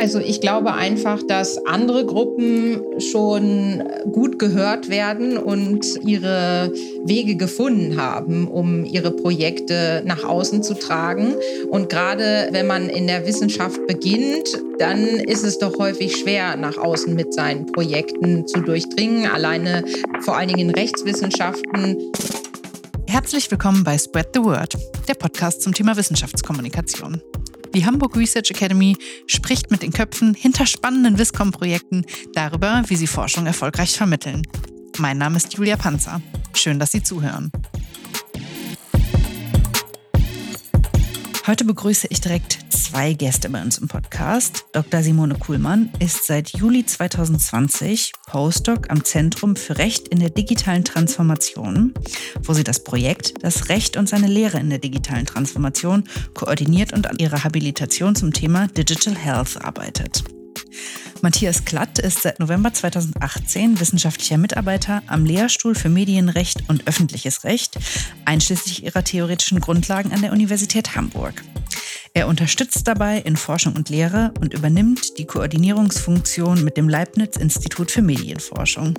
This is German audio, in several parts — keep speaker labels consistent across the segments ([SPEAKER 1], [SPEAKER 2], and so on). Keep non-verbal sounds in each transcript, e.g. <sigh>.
[SPEAKER 1] Also ich glaube einfach, dass andere Gruppen schon gut gehört werden und ihre Wege gefunden haben, um ihre Projekte nach außen zu tragen. Und gerade wenn man in der Wissenschaft beginnt, dann ist es doch häufig schwer, nach außen mit seinen Projekten zu durchdringen. Alleine vor allen Dingen in Rechtswissenschaften.
[SPEAKER 2] Herzlich willkommen bei Spread the Word, der Podcast zum Thema Wissenschaftskommunikation. Die Hamburg Research Academy spricht mit den Köpfen hinter spannenden Wiscom-Projekten darüber, wie sie Forschung erfolgreich vermitteln. Mein Name ist Julia Panzer. Schön, dass Sie zuhören. Heute begrüße ich direkt zwei Gäste bei uns im Podcast. Dr. Simone Kuhlmann ist seit Juli 2020 Postdoc am Zentrum für Recht in der digitalen Transformation, wo sie das Projekt Das Recht und seine Lehre in der digitalen Transformation koordiniert und an ihrer Habilitation zum Thema Digital Health arbeitet. Matthias Klatt ist seit November 2018 wissenschaftlicher Mitarbeiter am Lehrstuhl für Medienrecht und öffentliches Recht, einschließlich ihrer theoretischen Grundlagen an der Universität Hamburg. Er unterstützt dabei in Forschung und Lehre und übernimmt die Koordinierungsfunktion mit dem Leibniz Institut für Medienforschung.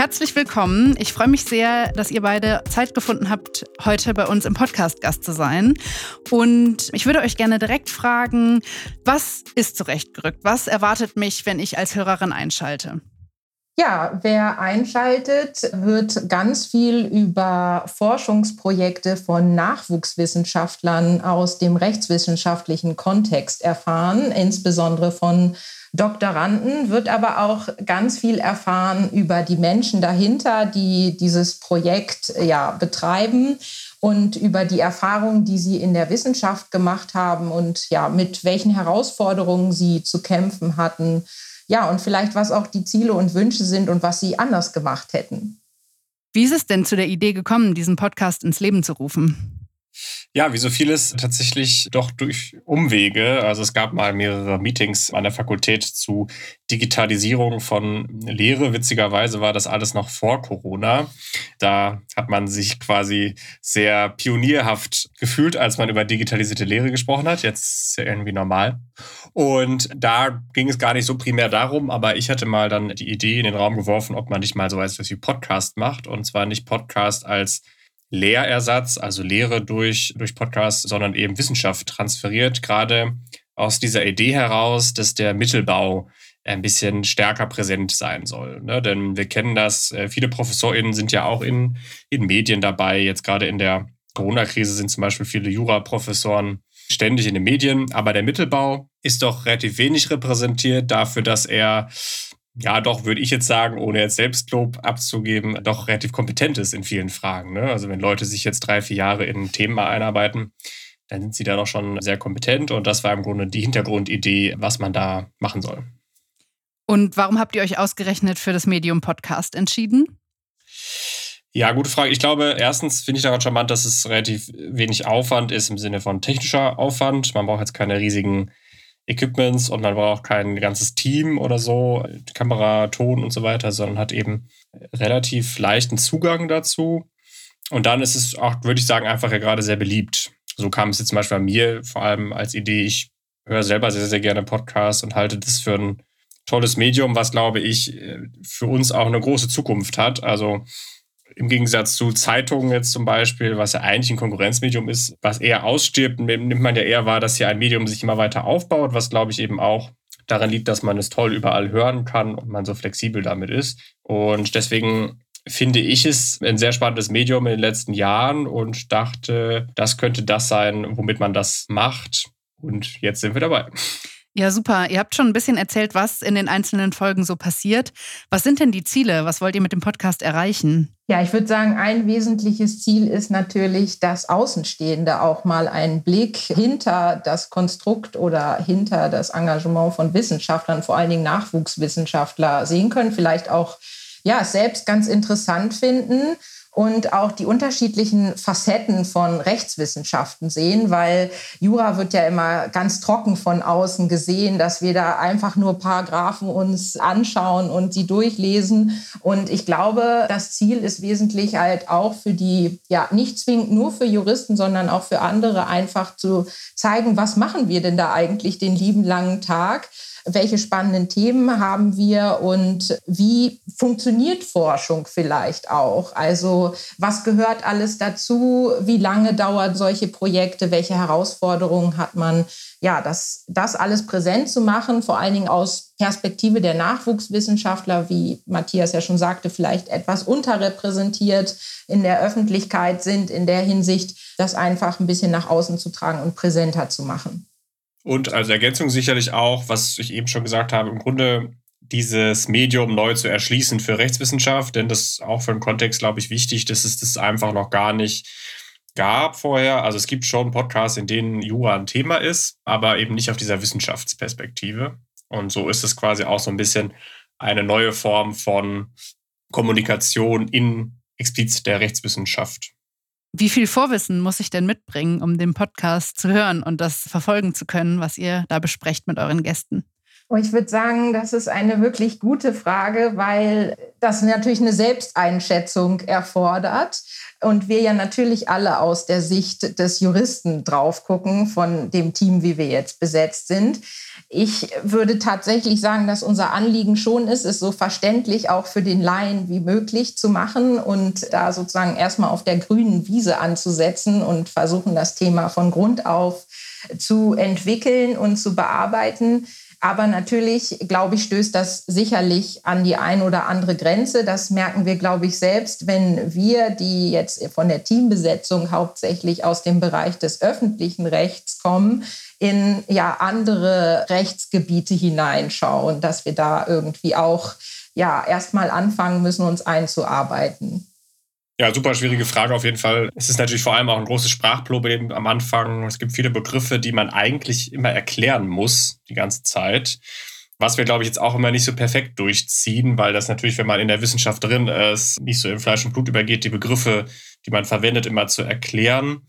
[SPEAKER 2] Herzlich willkommen. Ich freue mich sehr, dass ihr beide Zeit gefunden habt, heute bei uns im Podcast Gast zu sein. Und ich würde euch gerne direkt fragen, was ist zurechtgerückt? Was erwartet mich, wenn ich als Hörerin einschalte?
[SPEAKER 1] Ja, wer einschaltet, wird ganz viel über Forschungsprojekte von Nachwuchswissenschaftlern aus dem rechtswissenschaftlichen Kontext erfahren, insbesondere von Doktoranden, wird aber auch ganz viel erfahren über die Menschen dahinter, die dieses Projekt ja betreiben und über die Erfahrungen, die sie in der Wissenschaft gemacht haben und ja, mit welchen Herausforderungen sie zu kämpfen hatten. Ja, und vielleicht was auch die Ziele und Wünsche sind und was sie anders gemacht hätten.
[SPEAKER 2] Wie ist es denn zu der Idee gekommen, diesen Podcast ins Leben zu rufen?
[SPEAKER 3] Ja, wie so vieles tatsächlich doch durch Umwege. Also es gab mal mehrere Meetings an der Fakultät zu Digitalisierung von Lehre. Witzigerweise war das alles noch vor Corona. Da hat man sich quasi sehr pionierhaft gefühlt, als man über digitalisierte Lehre gesprochen hat. Jetzt ist es ja irgendwie normal. Und da ging es gar nicht so primär darum, aber ich hatte mal dann die Idee in den Raum geworfen, ob man nicht mal so etwas wie Podcast macht. Und zwar nicht Podcast als Lehrersatz, also Lehre durch, durch Podcast, sondern eben Wissenschaft transferiert, gerade aus dieser Idee heraus, dass der Mittelbau ein bisschen stärker präsent sein soll. Ne? Denn wir kennen das, äh, viele ProfessorInnen sind ja auch in, in Medien dabei. Jetzt gerade in der Corona-Krise sind zum Beispiel viele Jura-Professoren ständig in den Medien, aber der Mittelbau ist doch relativ wenig repräsentiert dafür, dass er ja, doch, würde ich jetzt sagen, ohne jetzt Selbstlob abzugeben, doch relativ kompetent ist in vielen Fragen. Ne? Also wenn Leute sich jetzt drei, vier Jahre in Themen einarbeiten, dann sind sie da doch schon sehr kompetent. Und das war im Grunde die Hintergrundidee, was man da machen soll.
[SPEAKER 2] Und warum habt ihr euch ausgerechnet für das Medium Podcast entschieden?
[SPEAKER 3] Ja, gute Frage. Ich glaube, erstens finde ich daran charmant, dass es relativ wenig Aufwand ist im Sinne von technischer Aufwand. Man braucht jetzt keine riesigen Equipments und man braucht kein ganzes Team oder so, Kamera, Ton und so weiter, sondern hat eben relativ leichten Zugang dazu. Und dann ist es auch, würde ich sagen, einfach ja gerade sehr beliebt. So kam es jetzt zum Beispiel bei mir vor allem als Idee. Ich höre selber sehr, sehr gerne Podcasts und halte das für ein tolles Medium, was, glaube ich, für uns auch eine große Zukunft hat. Also im Gegensatz zu Zeitungen jetzt zum Beispiel, was ja eigentlich ein Konkurrenzmedium ist, was eher ausstirbt, nimmt man ja eher wahr, dass hier ein Medium sich immer weiter aufbaut, was glaube ich eben auch daran liegt, dass man es toll überall hören kann und man so flexibel damit ist. Und deswegen finde ich es ein sehr spannendes Medium in den letzten Jahren und dachte, das könnte das sein, womit man das macht. Und jetzt sind wir dabei.
[SPEAKER 2] Ja, super. Ihr habt schon ein bisschen erzählt, was in den einzelnen Folgen so passiert. Was sind denn die Ziele? Was wollt ihr mit dem Podcast erreichen?
[SPEAKER 1] Ja, ich würde sagen, ein wesentliches Ziel ist natürlich, dass Außenstehende auch mal einen Blick hinter das Konstrukt oder hinter das Engagement von Wissenschaftlern, vor allen Dingen Nachwuchswissenschaftler, sehen können. Vielleicht auch ja, selbst ganz interessant finden und auch die unterschiedlichen Facetten von Rechtswissenschaften sehen, weil Jura wird ja immer ganz trocken von außen gesehen, dass wir da einfach nur Paragraphen uns anschauen und sie durchlesen. Und ich glaube, das Ziel ist wesentlich halt auch für die, ja, nicht zwingend nur für Juristen, sondern auch für andere einfach zu zeigen, was machen wir denn da eigentlich den lieben langen Tag? Welche spannenden Themen haben wir und wie funktioniert Forschung vielleicht auch? Also was gehört alles dazu? Wie lange dauern solche Projekte? Welche Herausforderungen hat man? Ja, das, das alles präsent zu machen, vor allen Dingen aus Perspektive der Nachwuchswissenschaftler, wie Matthias ja schon sagte, vielleicht etwas unterrepräsentiert in der Öffentlichkeit sind, in der Hinsicht, das einfach ein bisschen nach außen zu tragen und präsenter zu machen.
[SPEAKER 3] Und als Ergänzung sicherlich auch, was ich eben schon gesagt habe, im Grunde dieses Medium neu zu erschließen für Rechtswissenschaft, denn das ist auch für den Kontext, glaube ich, wichtig, dass es das einfach noch gar nicht gab vorher. Also es gibt schon Podcasts, in denen Jura ein Thema ist, aber eben nicht auf dieser Wissenschaftsperspektive. Und so ist es quasi auch so ein bisschen eine neue Form von Kommunikation in explizit der Rechtswissenschaft.
[SPEAKER 2] Wie viel Vorwissen muss ich denn mitbringen, um den Podcast zu hören und das verfolgen zu können, was ihr da besprecht mit euren Gästen?
[SPEAKER 1] Ich würde sagen, das ist eine wirklich gute Frage, weil das natürlich eine Selbsteinschätzung erfordert und wir ja natürlich alle aus der Sicht des Juristen drauf gucken von dem Team, wie wir jetzt besetzt sind. Ich würde tatsächlich sagen, dass unser Anliegen schon ist, es so verständlich auch für den Laien wie möglich zu machen und da sozusagen erstmal auf der grünen Wiese anzusetzen und versuchen, das Thema von Grund auf zu entwickeln und zu bearbeiten. Aber natürlich, glaube ich, stößt das sicherlich an die ein oder andere Grenze. Das merken wir, glaube ich, selbst, wenn wir, die jetzt von der Teambesetzung hauptsächlich aus dem Bereich des öffentlichen Rechts kommen, in ja andere Rechtsgebiete hineinschauen, dass wir da irgendwie auch ja erstmal anfangen müssen, uns einzuarbeiten.
[SPEAKER 3] Ja, super schwierige Frage auf jeden Fall. Es ist natürlich vor allem auch ein großes Sprachproblem am Anfang. Es gibt viele Begriffe, die man eigentlich immer erklären muss, die ganze Zeit. Was wir, glaube ich, jetzt auch immer nicht so perfekt durchziehen, weil das natürlich, wenn man in der Wissenschaft drin ist, nicht so in Fleisch und Blut übergeht, die Begriffe, die man verwendet, immer zu erklären.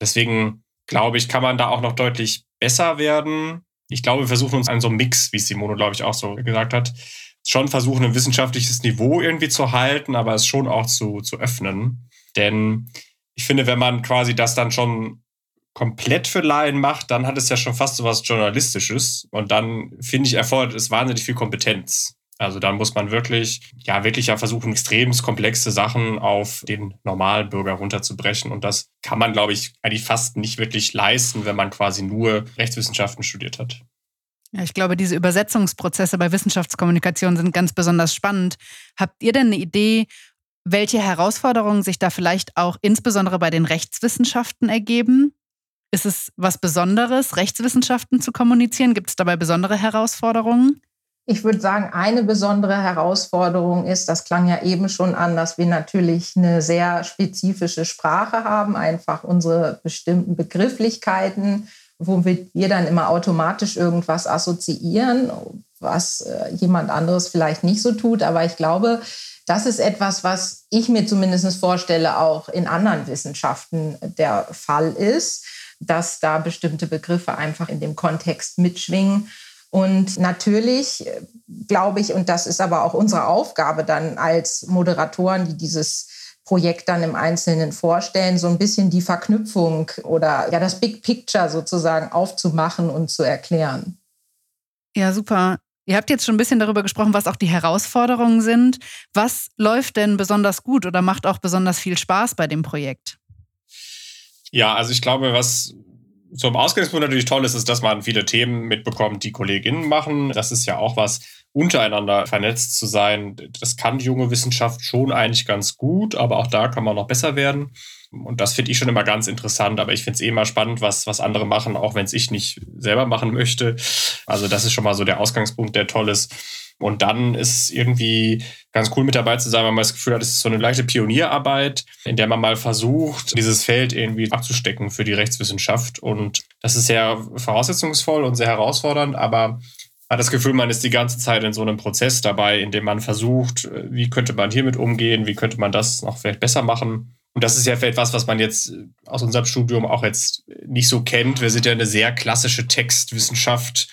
[SPEAKER 3] Deswegen glaube ich, kann man da auch noch deutlich besser werden. Ich glaube, wir versuchen uns an so einem Mix, wie Simone, glaube ich, auch so gesagt hat, schon versuchen, ein wissenschaftliches Niveau irgendwie zu halten, aber es schon auch zu, zu öffnen. Denn ich finde, wenn man quasi das dann schon komplett für Laien macht, dann hat es ja schon fast so was Journalistisches. Und dann, finde ich, erfordert es wahnsinnig viel Kompetenz. Also dann muss man wirklich, ja, wirklich ja versuchen, extrem komplexe Sachen auf den normalen Bürger runterzubrechen. Und das kann man, glaube ich, eigentlich fast nicht wirklich leisten, wenn man quasi nur Rechtswissenschaften studiert hat.
[SPEAKER 2] Ja, ich glaube, diese Übersetzungsprozesse bei Wissenschaftskommunikation sind ganz besonders spannend. Habt ihr denn eine Idee, welche Herausforderungen sich da vielleicht auch insbesondere bei den Rechtswissenschaften ergeben? Ist es was Besonderes, Rechtswissenschaften zu kommunizieren? Gibt es dabei besondere Herausforderungen?
[SPEAKER 1] Ich würde sagen, eine besondere Herausforderung ist, das klang ja eben schon an, dass wir natürlich eine sehr spezifische Sprache haben, einfach unsere bestimmten Begrifflichkeiten, wo wir dann immer automatisch irgendwas assoziieren, was äh, jemand anderes vielleicht nicht so tut. Aber ich glaube, das ist etwas, was ich mir zumindest vorstelle, auch in anderen Wissenschaften der Fall ist, dass da bestimmte Begriffe einfach in dem Kontext mitschwingen und natürlich äh, glaube ich, und das ist aber auch unsere Aufgabe dann als Moderatoren, die dieses Projekt dann im Einzelnen vorstellen, so ein bisschen die Verknüpfung oder ja das Big Picture sozusagen aufzumachen und zu erklären.
[SPEAKER 2] Ja, super. Ihr habt jetzt schon ein bisschen darüber gesprochen, was auch die Herausforderungen sind. Was läuft denn besonders gut oder macht auch besonders viel Spaß bei dem Projekt?
[SPEAKER 3] Ja, also ich glaube, was zum Ausgangspunkt natürlich toll ist, ist, dass man viele Themen mitbekommt, die Kolleginnen machen. Das ist ja auch was, untereinander vernetzt zu sein. Das kann die junge Wissenschaft schon eigentlich ganz gut, aber auch da kann man noch besser werden. Und das finde ich schon immer ganz interessant, aber ich finde es eh immer spannend, was, was andere machen, auch wenn es ich nicht selber machen möchte. Also das ist schon mal so der Ausgangspunkt, der toll ist. Und dann ist irgendwie ganz cool mit dabei zu sein, weil man das Gefühl hat, es ist so eine leichte Pionierarbeit, in der man mal versucht, dieses Feld irgendwie abzustecken für die Rechtswissenschaft. Und das ist sehr voraussetzungsvoll und sehr herausfordernd, aber hat das Gefühl, man ist die ganze Zeit in so einem Prozess dabei, in dem man versucht, wie könnte man hiermit umgehen, wie könnte man das noch vielleicht besser machen. Und das ist ja vielleicht was, was man jetzt aus unserem Studium auch jetzt nicht so kennt. Wir sind ja eine sehr klassische Textwissenschaft,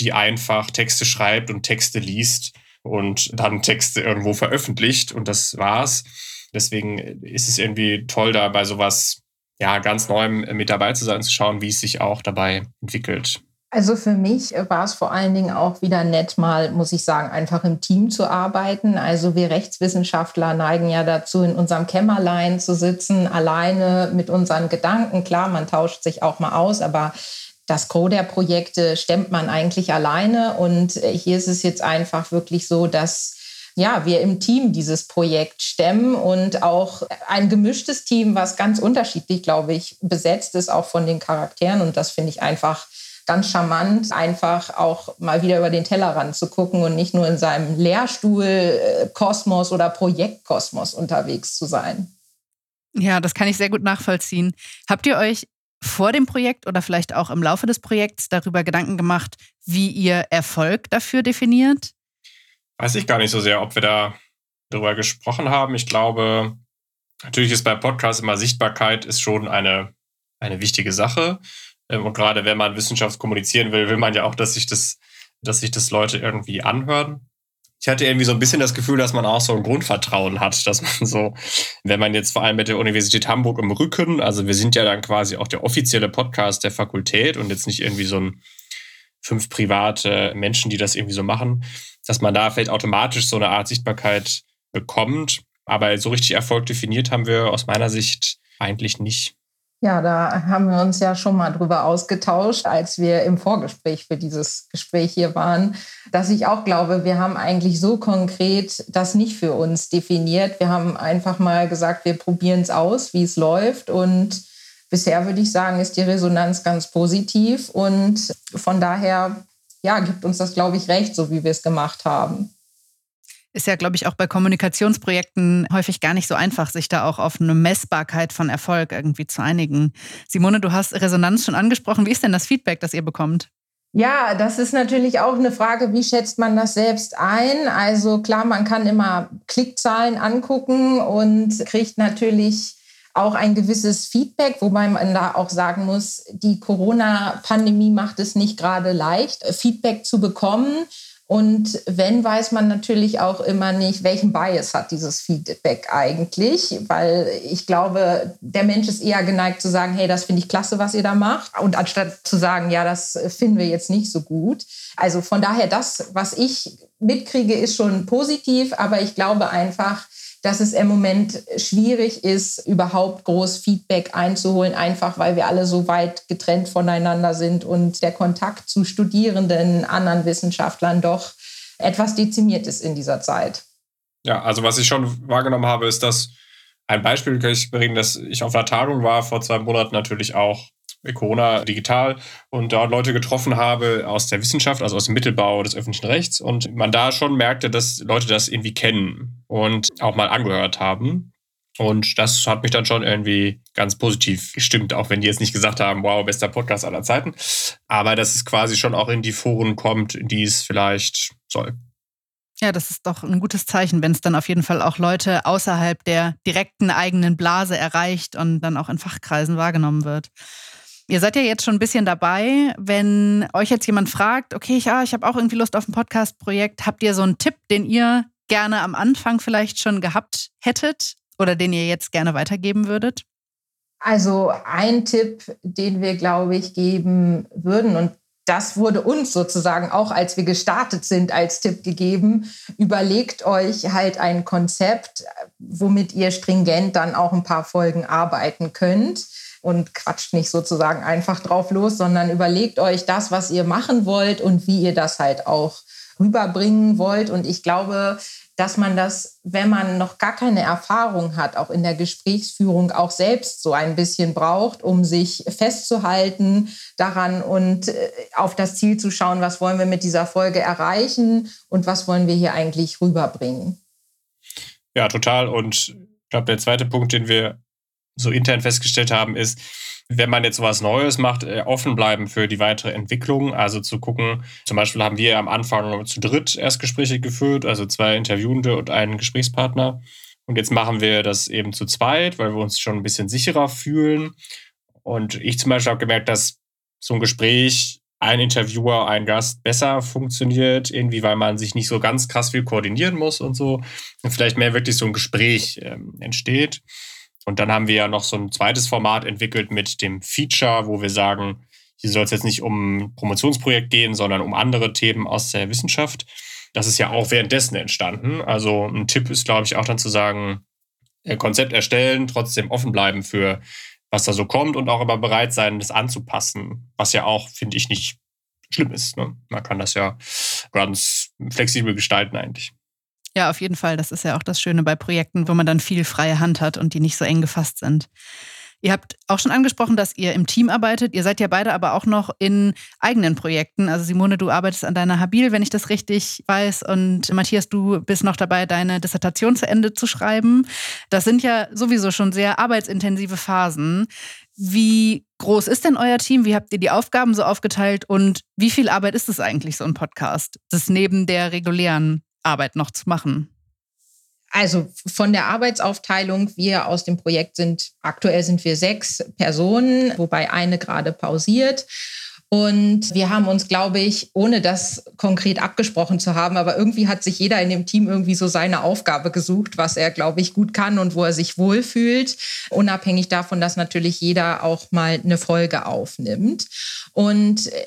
[SPEAKER 3] die einfach Texte schreibt und Texte liest und dann Texte irgendwo veröffentlicht und das war's. Deswegen ist es irgendwie toll, da bei sowas ja ganz Neuem mit dabei zu sein, zu schauen, wie es sich auch dabei entwickelt.
[SPEAKER 1] Also für mich war es vor allen Dingen auch wieder nett, mal, muss ich sagen, einfach im Team zu arbeiten. Also wir Rechtswissenschaftler neigen ja dazu, in unserem Kämmerlein zu sitzen, alleine mit unseren Gedanken. Klar, man tauscht sich auch mal aus, aber das Gros der Projekte stemmt man eigentlich alleine. Und hier ist es jetzt einfach wirklich so, dass ja, wir im Team dieses Projekt stemmen und auch ein gemischtes Team, was ganz unterschiedlich, glaube ich, besetzt ist, auch von den Charakteren. Und das finde ich einfach ganz charmant, einfach auch mal wieder über den Tellerrand zu gucken und nicht nur in seinem Lehrstuhl-Kosmos oder Projektkosmos unterwegs zu sein.
[SPEAKER 2] Ja, das kann ich sehr gut nachvollziehen. Habt ihr euch vor dem Projekt oder vielleicht auch im Laufe des Projekts darüber Gedanken gemacht, wie ihr Erfolg dafür definiert?
[SPEAKER 3] Weiß ich gar nicht so sehr, ob wir da darüber gesprochen haben. Ich glaube, natürlich ist bei Podcasts immer Sichtbarkeit ist schon eine, eine wichtige Sache. Ähm, und gerade wenn man Wissenschaft kommunizieren will, will man ja auch, dass sich das, dass sich das Leute irgendwie anhören. Ich hatte irgendwie so ein bisschen das Gefühl, dass man auch so ein Grundvertrauen hat, dass man so, wenn man jetzt vor allem mit der Universität Hamburg im Rücken, also wir sind ja dann quasi auch der offizielle Podcast der Fakultät und jetzt nicht irgendwie so ein fünf private Menschen, die das irgendwie so machen, dass man da vielleicht automatisch so eine Art Sichtbarkeit bekommt. Aber so richtig Erfolg definiert haben wir aus meiner Sicht eigentlich nicht.
[SPEAKER 1] Ja, da haben wir uns ja schon mal drüber ausgetauscht, als wir im Vorgespräch für dieses Gespräch hier waren, dass ich auch glaube, wir haben eigentlich so konkret das nicht für uns definiert. Wir haben einfach mal gesagt, wir probieren es aus, wie es läuft. Und bisher würde ich sagen, ist die Resonanz ganz positiv. Und von daher, ja, gibt uns das, glaube ich, recht, so wie wir es gemacht haben.
[SPEAKER 2] Ist ja, glaube ich, auch bei Kommunikationsprojekten häufig gar nicht so einfach, sich da auch auf eine Messbarkeit von Erfolg irgendwie zu einigen. Simone, du hast Resonanz schon angesprochen. Wie ist denn das Feedback, das ihr bekommt?
[SPEAKER 1] Ja, das ist natürlich auch eine Frage, wie schätzt man das selbst ein? Also klar, man kann immer Klickzahlen angucken und kriegt natürlich auch ein gewisses Feedback, wobei man da auch sagen muss, die Corona-Pandemie macht es nicht gerade leicht, Feedback zu bekommen. Und wenn, weiß man natürlich auch immer nicht, welchen Bias hat dieses Feedback eigentlich, weil ich glaube, der Mensch ist eher geneigt zu sagen, hey, das finde ich klasse, was ihr da macht, und anstatt zu sagen, ja, das finden wir jetzt nicht so gut. Also von daher, das, was ich mitkriege, ist schon positiv, aber ich glaube einfach, dass es im Moment schwierig ist, überhaupt groß Feedback einzuholen, einfach weil wir alle so weit getrennt voneinander sind und der Kontakt zu Studierenden, anderen Wissenschaftlern doch etwas dezimiert ist in dieser Zeit.
[SPEAKER 3] Ja, also was ich schon wahrgenommen habe, ist, dass ein Beispiel kann ich bringen, dass ich auf einer Tagung war vor zwei Monaten natürlich auch Corona digital und dort Leute getroffen habe aus der Wissenschaft, also aus dem Mittelbau des öffentlichen Rechts und man da schon merkte, dass Leute das irgendwie kennen und auch mal angehört haben. Und das hat mich dann schon irgendwie ganz positiv gestimmt, auch wenn die jetzt nicht gesagt haben, wow, bester Podcast aller Zeiten. Aber dass es quasi schon auch in die Foren kommt, die es vielleicht soll.
[SPEAKER 2] Ja, das ist doch ein gutes Zeichen, wenn es dann auf jeden Fall auch Leute außerhalb der direkten eigenen Blase erreicht und dann auch in Fachkreisen wahrgenommen wird. Ihr seid ja jetzt schon ein bisschen dabei. Wenn euch jetzt jemand fragt, okay, ich, ja, ich habe auch irgendwie Lust auf ein Podcast-Projekt, habt ihr so einen Tipp, den ihr gerne am Anfang vielleicht schon gehabt hättet oder den ihr jetzt gerne weitergeben würdet?
[SPEAKER 1] Also ein Tipp, den wir, glaube ich, geben würden, und das wurde uns sozusagen auch, als wir gestartet sind, als Tipp gegeben. Überlegt euch halt ein Konzept, womit ihr stringent dann auch ein paar Folgen arbeiten könnt und quatscht nicht sozusagen einfach drauf los, sondern überlegt euch das, was ihr machen wollt und wie ihr das halt auch rüberbringen wollt. Und ich glaube, dass man das, wenn man noch gar keine Erfahrung hat, auch in der Gesprächsführung auch selbst so ein bisschen braucht, um sich festzuhalten daran und äh, auf das Ziel zu schauen, was wollen wir mit dieser Folge erreichen und was wollen wir hier eigentlich rüberbringen.
[SPEAKER 3] Ja, total. Und ich glaube, der zweite Punkt, den wir so intern festgestellt haben, ist, wenn man jetzt sowas Neues macht, äh, offen bleiben für die weitere Entwicklung. Also zu gucken, zum Beispiel haben wir am Anfang zu dritt Erstgespräche geführt, also zwei Interviewende und einen Gesprächspartner. Und jetzt machen wir das eben zu zweit, weil wir uns schon ein bisschen sicherer fühlen. Und ich zum Beispiel habe gemerkt, dass so ein Gespräch, ein Interviewer, ein Gast besser funktioniert, irgendwie, weil man sich nicht so ganz krass viel koordinieren muss und so. Und vielleicht mehr wirklich so ein Gespräch ähm, entsteht. Und dann haben wir ja noch so ein zweites Format entwickelt mit dem Feature, wo wir sagen, hier soll es jetzt nicht um Promotionsprojekt gehen, sondern um andere Themen aus der Wissenschaft. Das ist ja auch währenddessen entstanden. Also ein Tipp ist, glaube ich, auch dann zu sagen, äh, Konzept erstellen, trotzdem offen bleiben für was da so kommt und auch immer bereit sein, das anzupassen, was ja auch, finde ich, nicht schlimm ist. Ne? Man kann das ja ganz flexibel gestalten eigentlich.
[SPEAKER 2] Ja, auf jeden Fall. Das ist ja auch das Schöne bei Projekten, wo man dann viel freie Hand hat und die nicht so eng gefasst sind. Ihr habt auch schon angesprochen, dass ihr im Team arbeitet. Ihr seid ja beide aber auch noch in eigenen Projekten. Also Simone, du arbeitest an deiner Habil, wenn ich das richtig weiß. Und Matthias, du bist noch dabei, deine Dissertation zu Ende zu schreiben. Das sind ja sowieso schon sehr arbeitsintensive Phasen. Wie groß ist denn euer Team? Wie habt ihr die Aufgaben so aufgeteilt? Und wie viel Arbeit ist es eigentlich, so ein Podcast, das neben der regulären Arbeit noch zu machen?
[SPEAKER 1] Also von der Arbeitsaufteilung, wir aus dem Projekt sind, aktuell sind wir sechs Personen, wobei eine gerade pausiert. Und wir haben uns, glaube ich, ohne das konkret abgesprochen zu haben, aber irgendwie hat sich jeder in dem Team irgendwie so seine Aufgabe gesucht, was er, glaube ich, gut kann und wo er sich wohlfühlt, unabhängig davon, dass natürlich jeder auch mal eine Folge aufnimmt. Und äh,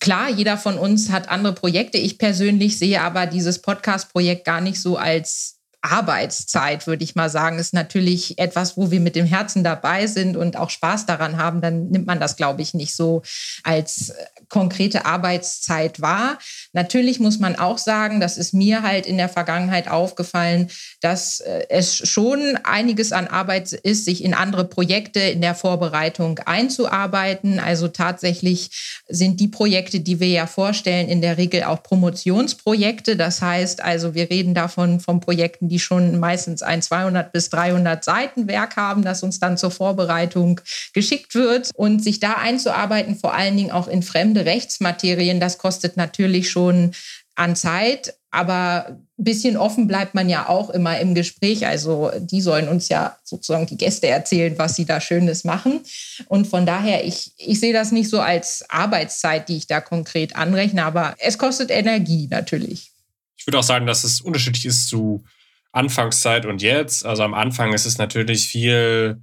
[SPEAKER 1] Klar, jeder von uns hat andere Projekte. Ich persönlich sehe aber dieses Podcast-Projekt gar nicht so als Arbeitszeit, würde ich mal sagen, ist natürlich etwas, wo wir mit dem Herzen dabei sind und auch Spaß daran haben, dann nimmt man das, glaube ich, nicht so als äh, konkrete Arbeitszeit wahr. Natürlich muss man auch sagen, das ist mir halt in der Vergangenheit aufgefallen, dass äh, es schon einiges an Arbeit ist, sich in andere Projekte in der Vorbereitung einzuarbeiten. Also tatsächlich sind die Projekte, die wir ja vorstellen, in der Regel auch Promotionsprojekte. Das heißt also, wir reden davon von Projekten, die schon meistens ein 200 bis 300 Seiten Werk haben, das uns dann zur Vorbereitung geschickt wird. Und sich da einzuarbeiten, vor allen Dingen auch in fremde Rechtsmaterien, das kostet natürlich schon an Zeit. Aber ein bisschen offen bleibt man ja auch immer im Gespräch. Also die sollen uns ja sozusagen die Gäste erzählen, was sie da Schönes machen. Und von daher, ich, ich sehe das nicht so als Arbeitszeit, die ich da konkret anrechne, aber es kostet Energie natürlich.
[SPEAKER 3] Ich würde auch sagen, dass es unterschiedlich ist zu Anfangszeit und jetzt. Also am Anfang ist es natürlich viel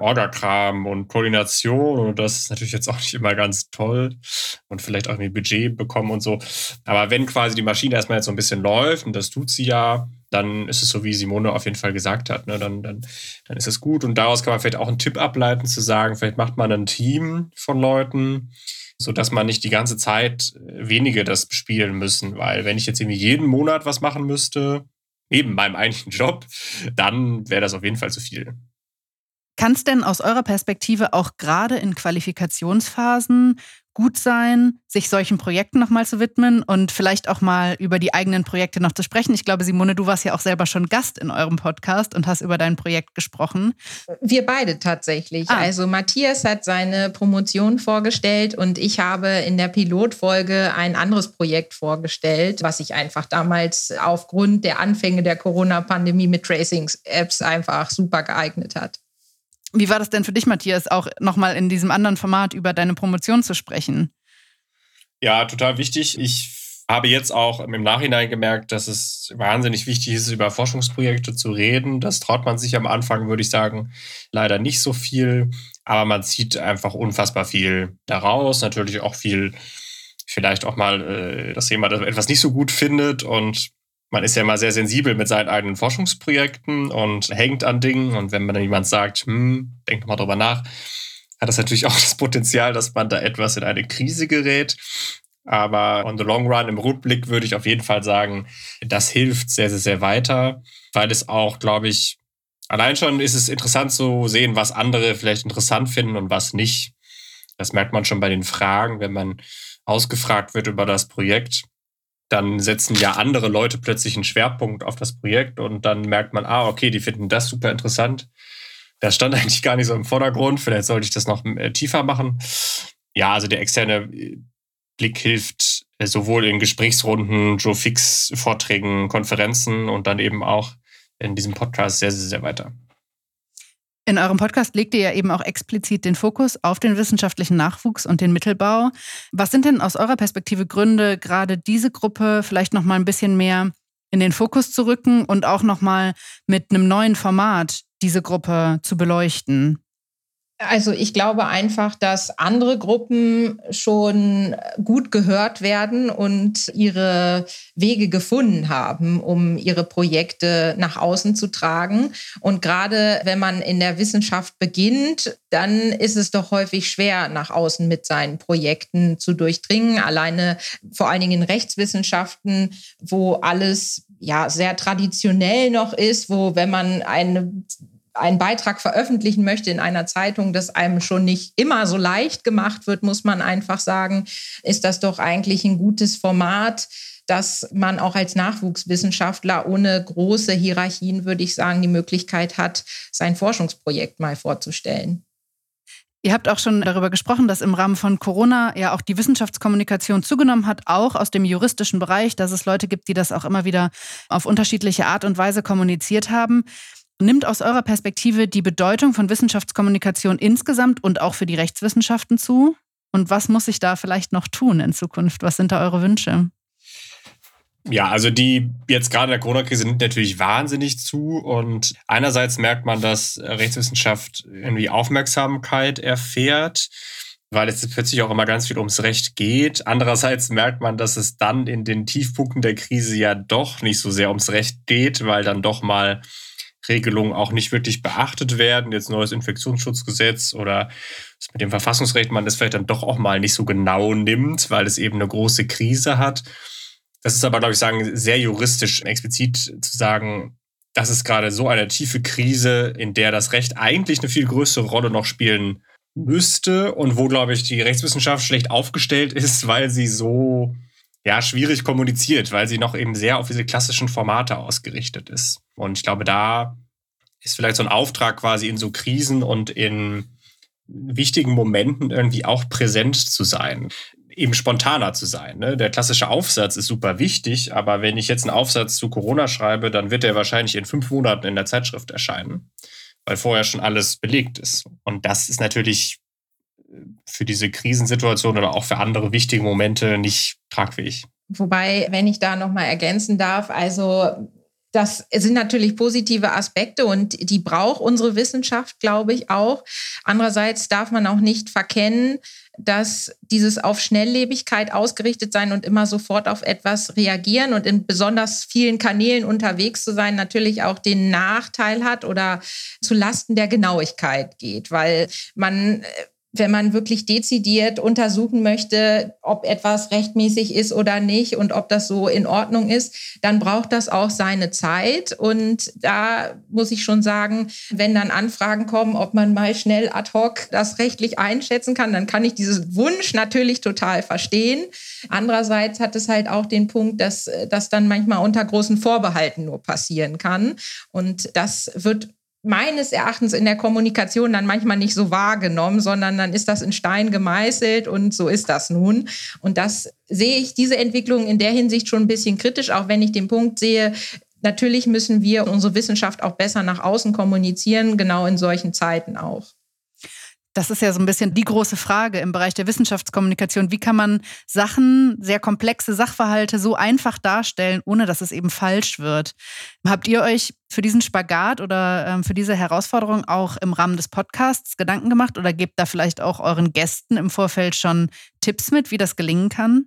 [SPEAKER 3] Orga-Kram und Koordination und das ist natürlich jetzt auch nicht immer ganz toll und vielleicht auch ein Budget bekommen und so. Aber wenn quasi die Maschine erstmal jetzt so ein bisschen läuft und das tut sie ja, dann ist es so, wie Simone auf jeden Fall gesagt hat. Ne? Dann, dann, dann ist es gut und daraus kann man vielleicht auch einen Tipp ableiten, zu sagen, vielleicht macht man ein Team von Leuten, sodass man nicht die ganze Zeit wenige das bespielen müssen, weil wenn ich jetzt irgendwie jeden Monat was machen müsste, neben meinem eigentlichen Job, dann wäre das auf jeden Fall zu viel.
[SPEAKER 2] Kann es denn aus eurer Perspektive auch gerade in Qualifikationsphasen gut sein, sich solchen Projekten nochmal zu widmen und vielleicht auch mal über die eigenen Projekte noch zu sprechen. Ich glaube, Simone, du warst ja auch selber schon Gast in eurem Podcast und hast über dein Projekt gesprochen.
[SPEAKER 1] Wir beide tatsächlich. Ah. Also Matthias hat seine Promotion vorgestellt und ich habe in der Pilotfolge ein anderes Projekt vorgestellt, was sich einfach damals aufgrund der Anfänge der Corona-Pandemie mit Tracing-Apps einfach super geeignet hat.
[SPEAKER 2] Wie war das denn für dich, Matthias, auch nochmal in diesem anderen Format über deine Promotion zu sprechen?
[SPEAKER 3] Ja, total wichtig. Ich habe jetzt auch im Nachhinein gemerkt, dass es wahnsinnig wichtig ist, über Forschungsprojekte zu reden. Das traut man sich am Anfang, würde ich sagen, leider nicht so viel. Aber man zieht einfach unfassbar viel daraus. Natürlich auch viel, vielleicht auch mal, äh, dass jemand etwas nicht so gut findet und man ist ja immer sehr sensibel mit seinen eigenen Forschungsprojekten und hängt an Dingen. Und wenn man dann jemand sagt, hm, denk mal drüber nach, hat das natürlich <laughs> auch das Potenzial, dass man da etwas in eine Krise gerät. Aber on the long run, im Rückblick würde ich auf jeden Fall sagen, das hilft sehr, sehr, sehr weiter, weil es auch, glaube ich, allein schon ist es interessant zu sehen, was andere vielleicht interessant finden und was nicht. Das merkt man schon bei den Fragen, wenn man ausgefragt wird über das Projekt dann setzen ja andere Leute plötzlich einen Schwerpunkt auf das Projekt und dann merkt man, ah, okay, die finden das super interessant. Das stand <laughs> eigentlich gar nicht so im Vordergrund. Vielleicht sollte ich das noch äh, tiefer machen. Ja, also der externe äh, Blick hilft äh, sowohl in Gesprächsrunden, Joe Fix Vorträgen, Konferenzen und dann eben auch in diesem Podcast sehr, sehr, sehr weiter.
[SPEAKER 2] In eurem Podcast legt ihr ja eben auch explizit den Fokus auf den wissenschaftlichen Nachwuchs und den Mittelbau. Was sind denn aus eurer Perspektive Gründe, gerade diese Gruppe vielleicht noch mal ein bisschen mehr in den Fokus zu rücken und auch noch mal mit einem neuen Format diese Gruppe zu beleuchten?
[SPEAKER 1] Also ich glaube einfach, dass andere Gruppen schon gut gehört werden und ihre Wege gefunden haben, um ihre Projekte nach außen zu tragen. Und gerade wenn man in der Wissenschaft beginnt, dann ist es doch häufig schwer, nach außen mit seinen Projekten zu durchdringen. Alleine vor allen Dingen in Rechtswissenschaften, wo alles ja sehr traditionell noch ist, wo wenn man eine einen Beitrag veröffentlichen möchte in einer Zeitung, das einem schon nicht immer so leicht gemacht wird, muss man einfach sagen, ist das doch eigentlich ein gutes Format, dass man auch als Nachwuchswissenschaftler ohne große Hierarchien, würde ich sagen, die Möglichkeit hat, sein Forschungsprojekt mal vorzustellen.
[SPEAKER 2] Ihr habt auch schon darüber gesprochen, dass im Rahmen von Corona ja auch die Wissenschaftskommunikation zugenommen hat, auch aus dem juristischen Bereich, dass es Leute gibt, die das auch immer wieder auf unterschiedliche Art und Weise kommuniziert haben. Nimmt aus eurer Perspektive die Bedeutung von Wissenschaftskommunikation insgesamt und auch für die Rechtswissenschaften zu? Und was muss sich da vielleicht noch tun in Zukunft? Was sind da eure Wünsche?
[SPEAKER 3] Ja, also die jetzt gerade in der Corona-Krise nimmt natürlich wahnsinnig zu. Und einerseits merkt man, dass Rechtswissenschaft irgendwie Aufmerksamkeit erfährt, weil es plötzlich auch immer ganz viel ums Recht geht. Andererseits merkt man, dass es dann in den Tiefpunkten der Krise ja doch nicht so sehr ums Recht geht, weil dann doch mal Regelungen auch nicht wirklich beachtet werden. Jetzt neues Infektionsschutzgesetz oder mit dem Verfassungsrecht man das vielleicht dann doch auch mal nicht so genau nimmt, weil es eben eine große Krise hat. Das ist aber, glaube ich, sagen, sehr juristisch explizit zu sagen, das ist gerade so eine tiefe Krise, in der das Recht eigentlich eine viel größere Rolle noch spielen müsste und wo, glaube ich, die Rechtswissenschaft schlecht aufgestellt ist, <laughs> weil sie so ja, schwierig kommuniziert, weil sie noch eben sehr auf diese klassischen Formate ausgerichtet ist. Und ich glaube, da ist vielleicht so ein Auftrag quasi in so Krisen und in wichtigen Momenten irgendwie auch präsent zu sein, eben spontaner zu sein. Ne? Der klassische Aufsatz ist super wichtig, aber wenn ich jetzt einen Aufsatz zu Corona schreibe, dann wird der wahrscheinlich in fünf Monaten in der Zeitschrift erscheinen, weil vorher schon alles belegt ist. Und das ist natürlich für diese Krisensituation oder auch für andere wichtige Momente nicht tragfähig.
[SPEAKER 1] Wobei, wenn ich da noch mal ergänzen darf, also das sind natürlich positive Aspekte und die braucht unsere Wissenschaft, glaube ich, auch. Andererseits darf man auch nicht verkennen, dass dieses auf Schnelllebigkeit ausgerichtet sein und immer sofort auf etwas reagieren und in besonders vielen Kanälen unterwegs zu sein natürlich auch den Nachteil hat oder zu Lasten der Genauigkeit geht, weil man äh, wenn man wirklich dezidiert untersuchen möchte, ob etwas rechtmäßig ist oder nicht und ob das so in Ordnung ist, dann braucht das auch seine Zeit. Und da muss ich schon sagen, wenn dann Anfragen kommen, ob man mal schnell ad hoc das rechtlich einschätzen kann, dann kann ich diesen Wunsch natürlich total verstehen. Andererseits hat es halt auch den Punkt, dass das dann manchmal unter großen Vorbehalten nur passieren kann. Und das wird meines Erachtens in der Kommunikation dann manchmal nicht so wahrgenommen, sondern dann ist das in Stein gemeißelt und so ist das nun. Und das sehe ich diese Entwicklung in der Hinsicht schon ein bisschen kritisch, auch wenn ich den Punkt sehe, natürlich müssen wir unsere Wissenschaft auch besser nach außen kommunizieren, genau in solchen Zeiten auch.
[SPEAKER 2] Das ist ja so ein bisschen die große Frage im Bereich der Wissenschaftskommunikation. Wie kann man Sachen, sehr komplexe Sachverhalte so einfach darstellen, ohne dass es eben falsch wird? Habt ihr euch für diesen Spagat oder ähm, für diese Herausforderung auch im Rahmen des Podcasts Gedanken gemacht oder gebt da vielleicht auch euren Gästen im Vorfeld schon Tipps mit, wie das gelingen kann?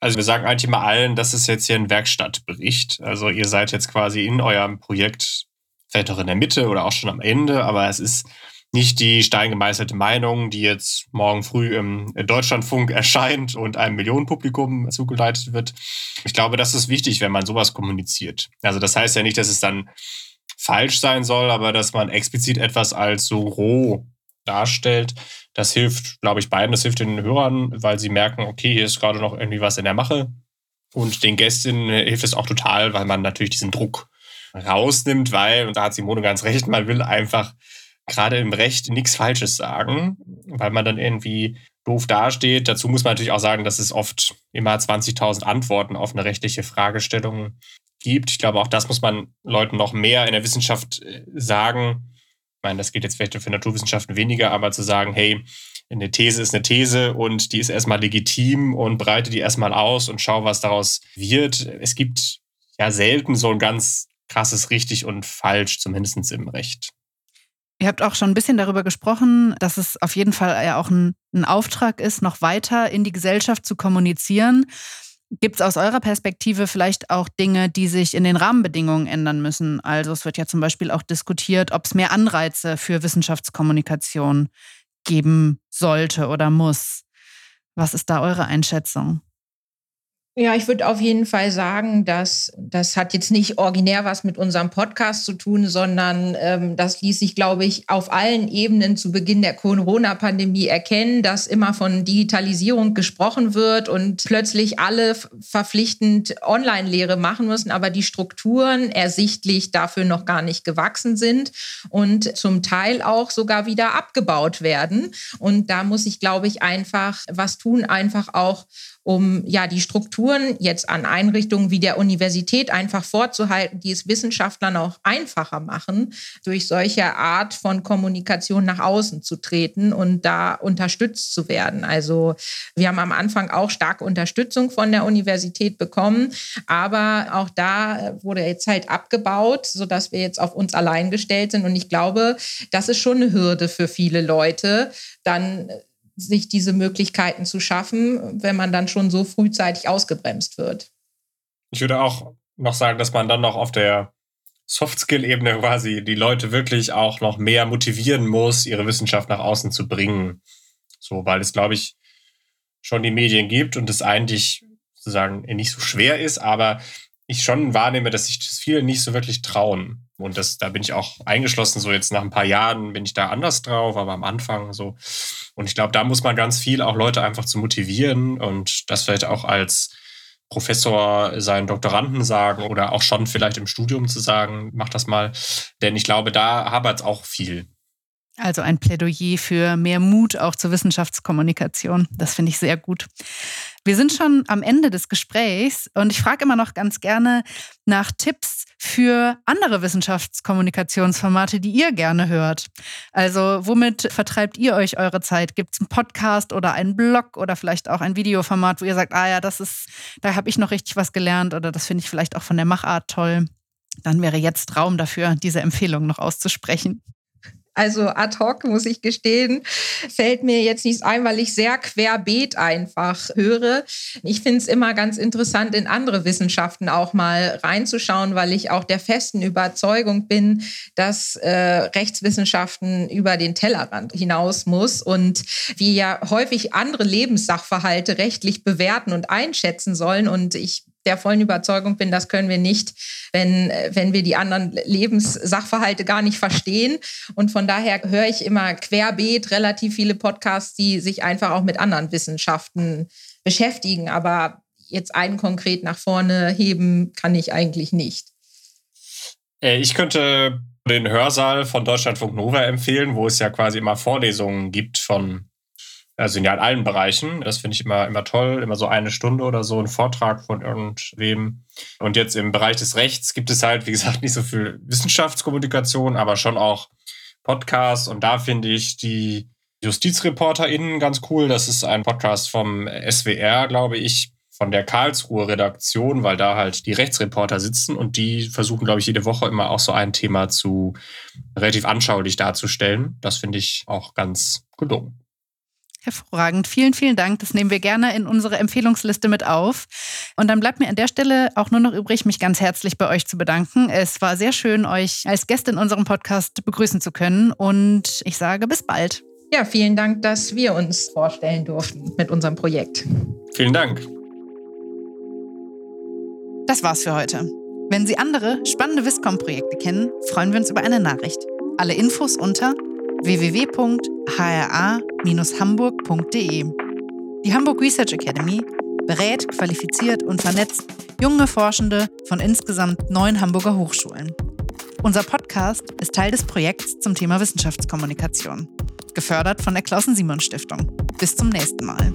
[SPEAKER 3] Also wir sagen eigentlich mal allen, das ist jetzt hier ein Werkstattbericht. Also ihr seid jetzt quasi in eurem Projekt vielleicht auch in der Mitte oder auch schon am Ende, aber es ist nicht die steingemeißelte Meinung, die jetzt morgen früh im Deutschlandfunk <laughs> erscheint und einem Millionenpublikum zugeleitet wird. Ich glaube, das ist wichtig, wenn man sowas kommuniziert. Also das heißt ja nicht, dass es dann falsch sein soll, aber dass man explizit etwas als so roh darstellt. Das hilft, glaube ich, beiden. Das hilft den Hörern, weil sie merken, okay, hier ist gerade noch irgendwie was in der Mache. Und den Gästinnen hilft es auch total, weil man natürlich diesen Druck rausnimmt, weil, und da hat Simone ganz recht, man will einfach gerade im Recht nichts Falsches sagen, weil man dann irgendwie doof dasteht. Dazu muss man natürlich auch sagen, dass es oft immer 20.000 Antworten auf eine rechtliche Fragestellung gibt. Ich glaube, auch das muss man Leuten noch mehr in der Wissenschaft äh, sagen. Ich meine, das geht jetzt vielleicht für Naturwissenschaften weniger, aber zu sagen, hey, eine These ist eine These und die ist erstmal legitim und breite die erstmal aus und schau, was daraus wird. Es gibt ja selten so ein ganz krasses richtig und falsch, zumindest im Recht.
[SPEAKER 2] Ihr habt auch schon ein bisschen darüber gesprochen, dass es auf jeden Fall ja auch ein, ein Auftrag ist, noch weiter in die Gesellschaft zu kommunizieren. Gibt es aus eurer Perspektive vielleicht auch Dinge, die sich in den Rahmenbedingungen ändern müssen? Also es wird ja zum Beispiel auch diskutiert, ob es mehr Anreize für Wissenschaftskommunikation geben sollte oder muss. Was ist da eure Einschätzung?
[SPEAKER 1] Ja, ich würde auf jeden Fall sagen, dass das hat jetzt nicht originär was mit unserem Podcast zu tun, sondern ähm, das ließ sich, glaube ich, auf allen Ebenen zu Beginn der Corona-Pandemie erkennen, dass immer von Digitalisierung gesprochen wird und plötzlich alle verpflichtend Online-Lehre machen müssen, aber die Strukturen ersichtlich dafür noch gar nicht gewachsen sind und zum Teil auch sogar wieder abgebaut werden. Und da muss ich, glaube ich, einfach was tun, einfach auch um ja die Strukturen jetzt an Einrichtungen wie der Universität einfach vorzuhalten, die es Wissenschaftlern auch einfacher machen, durch solche Art von Kommunikation nach außen zu treten und da unterstützt zu werden. Also wir haben am Anfang auch starke Unterstützung von der Universität bekommen, aber auch da wurde jetzt halt abgebaut, sodass wir jetzt auf uns allein gestellt sind. Und ich glaube, das ist schon eine Hürde für viele Leute, dann sich diese Möglichkeiten zu schaffen, wenn man dann schon so frühzeitig ausgebremst wird.
[SPEAKER 3] Ich würde auch noch sagen, dass man dann noch auf der Soft-Skill-Ebene quasi die Leute wirklich auch noch mehr motivieren muss, ihre Wissenschaft nach außen zu bringen. So, weil es, glaube ich, schon die Medien gibt und es eigentlich sozusagen nicht so schwer ist, aber ich schon wahrnehme, dass sich das viele nicht so wirklich trauen. Und das, da bin ich auch eingeschlossen, so jetzt nach ein paar Jahren bin ich da anders drauf, aber am Anfang so. Und ich glaube, da muss man ganz viel auch Leute einfach zu motivieren und das vielleicht auch als Professor seinen Doktoranden sagen oder auch schon vielleicht im Studium zu sagen, mach das mal. Denn ich glaube, da hapert es auch viel.
[SPEAKER 2] Also ein Plädoyer für mehr Mut auch zur Wissenschaftskommunikation. Das finde ich sehr gut. Wir sind schon am Ende des Gesprächs und ich frage immer noch ganz gerne nach Tipps für andere Wissenschaftskommunikationsformate, die ihr gerne hört. Also womit vertreibt ihr euch eure Zeit? Gibt es einen Podcast oder einen Blog oder vielleicht auch ein Videoformat, wo ihr sagt, ah ja, das ist, da habe ich noch richtig was gelernt oder das finde ich vielleicht auch von der Machart toll? Dann wäre jetzt Raum dafür, diese Empfehlung noch auszusprechen.
[SPEAKER 1] Also ad hoc, muss ich gestehen, fällt mir jetzt nichts ein, weil ich sehr querbeet einfach höre. Ich finde es immer ganz interessant, in andere Wissenschaften auch mal reinzuschauen, weil ich auch der festen Überzeugung bin, dass äh, Rechtswissenschaften über den Tellerrand hinaus muss und wir ja häufig andere Lebenssachverhalte rechtlich bewerten und einschätzen sollen. Und ich der vollen Überzeugung bin, das können wir nicht, wenn, wenn wir die anderen Lebenssachverhalte gar nicht verstehen. Und von daher höre ich immer querbeet relativ viele Podcasts, die sich einfach auch mit anderen Wissenschaften beschäftigen. Aber jetzt einen konkret nach vorne heben kann ich eigentlich nicht.
[SPEAKER 3] Äh, ich könnte den Hörsaal von Deutschlandfunk Nova empfehlen, wo es ja quasi immer Vorlesungen gibt von also in allen Bereichen. Das finde ich immer, immer toll. Immer so eine Stunde oder so ein Vortrag von irgendwem. Und jetzt im Bereich des Rechts gibt es halt, wie gesagt, nicht so viel Wissenschaftskommunikation, aber schon auch Podcasts. Und da finde ich die JustizreporterInnen ganz cool. Das ist ein Podcast vom SWR, glaube ich, von der Karlsruhe Redaktion, weil da halt die Rechtsreporter sitzen und die versuchen, glaube ich, jede Woche immer auch so ein Thema zu relativ anschaulich darzustellen. Das finde ich auch ganz gelungen.
[SPEAKER 2] Hervorragend. Vielen, vielen Dank. Das nehmen wir gerne in unsere Empfehlungsliste mit auf. Und dann bleibt mir an der Stelle auch nur noch übrig, mich ganz herzlich bei euch zu bedanken. Es war sehr schön, euch als Gäste in unserem Podcast begrüßen zu können. Und ich sage bis bald.
[SPEAKER 1] Ja, vielen Dank, dass wir uns vorstellen durften mit unserem Projekt.
[SPEAKER 3] Vielen Dank.
[SPEAKER 2] Das war's für heute. Wenn Sie andere spannende Viscom-Projekte kennen, freuen wir uns über eine Nachricht. Alle Infos unter www.hra-hamburg.de. Die Hamburg Research Academy berät, qualifiziert und vernetzt junge Forschende von insgesamt neun Hamburger Hochschulen. Unser Podcast ist Teil des Projekts zum Thema Wissenschaftskommunikation, gefördert von der Klausen-Simon-Stiftung. Bis zum nächsten Mal.